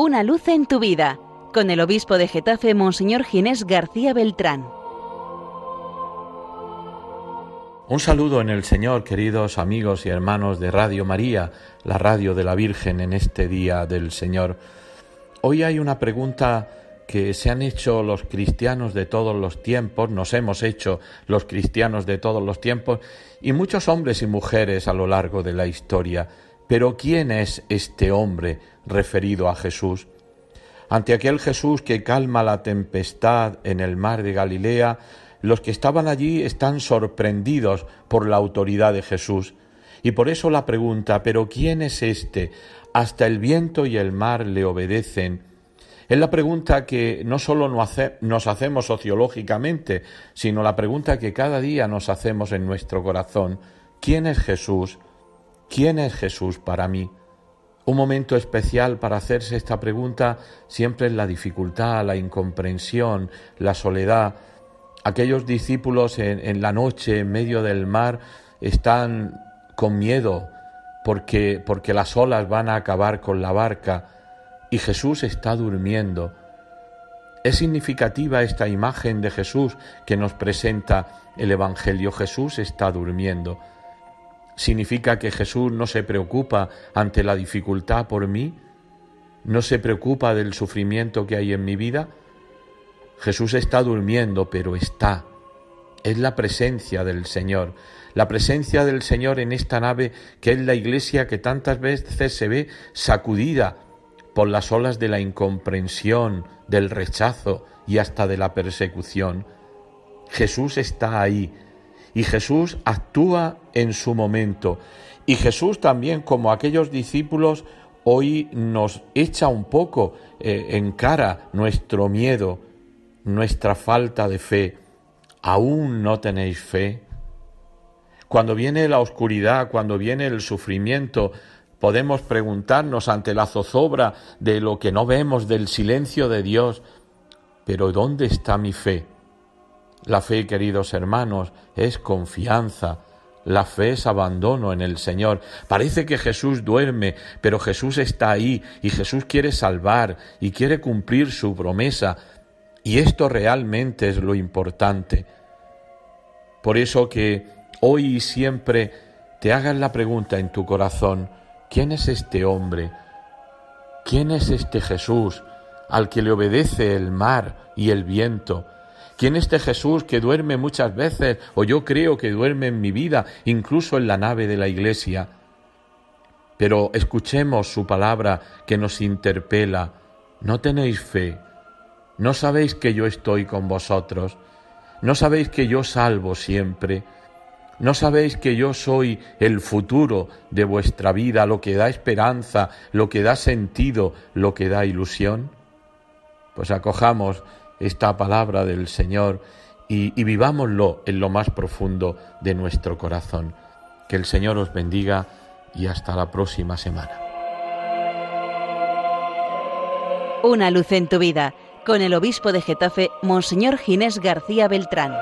Una luz en tu vida, con el obispo de Getafe, Monseñor Ginés García Beltrán. Un saludo en el Señor, queridos amigos y hermanos de Radio María, la radio de la Virgen en este día del Señor. Hoy hay una pregunta que se han hecho los cristianos de todos los tiempos, nos hemos hecho los cristianos de todos los tiempos, y muchos hombres y mujeres a lo largo de la historia. Pero ¿quién es este hombre referido a Jesús? Ante aquel Jesús que calma la tempestad en el mar de Galilea, los que estaban allí están sorprendidos por la autoridad de Jesús. Y por eso la pregunta, ¿pero quién es este? Hasta el viento y el mar le obedecen. Es la pregunta que no solo nos hacemos sociológicamente, sino la pregunta que cada día nos hacemos en nuestro corazón. ¿Quién es Jesús? ¿Quién es Jesús para mí? Un momento especial para hacerse esta pregunta siempre es la dificultad, la incomprensión, la soledad. Aquellos discípulos en, la noche, en medio del mar, están con miedo porque, porque las olas van a acabar con la barca y Jesús está durmiendo. Es significativa esta imagen de Jesús que nos presenta el Evangelio. Jesús está durmiendo. ¿Significa que Jesús no se preocupa ante la dificultad por mí? ¿No se preocupa del sufrimiento que hay en mi vida? Jesús está durmiendo, pero está. Es la presencia del Señor, la presencia del Señor en esta nave que es la iglesia que tantas veces se ve sacudida por las olas de la incomprensión, del rechazo y hasta de la persecución. Jesús está ahí y Jesús actúa en su momento. Y Jesús también, como aquellos discípulos, hoy nos echa un poco eh, en cara nuestro miedo, nuestra falta de fe. ¿Aún no tenéis fe? Cuando viene la oscuridad, cuando viene el sufrimiento, Podemos preguntarnos ante la zozobra de lo que no vemos, del silencio de Dios, pero ¿dónde está mi fe? La fe, queridos hermanos, es confianza. La fe es abandono en el Señor. Parece que Jesús duerme, pero Jesús está ahí y Jesús quiere salvar y quiere cumplir su promesa. Y esto realmente es lo importante. Por eso que hoy y siempre te hagas la pregunta en tu corazón, ¿Quién es este hombre? ¿Quién es este Jesús al que le obedece el mar y el viento? ¿Quién es este Jesús que duerme muchas veces, o yo creo que duerme en mi vida, incluso en la nave de la iglesia? Pero escuchemos su palabra que nos interpela. ¿No tenéis fe? ¿No sabéis que yo estoy con vosotros? ¿No sabéis que yo salvo siempre? ¿No sabéis que yo soy el futuro de vuestra vida, lo que da esperanza, lo que da sentido, lo que da ilusión? Pues acojamos esta palabra del Señor y, vivámoslo en lo más profundo de nuestro corazón. Que el Señor os bendiga y hasta la próxima semana. Una luz en tu vida con el obispo de Getafe, Monseñor Ginés García Beltrán.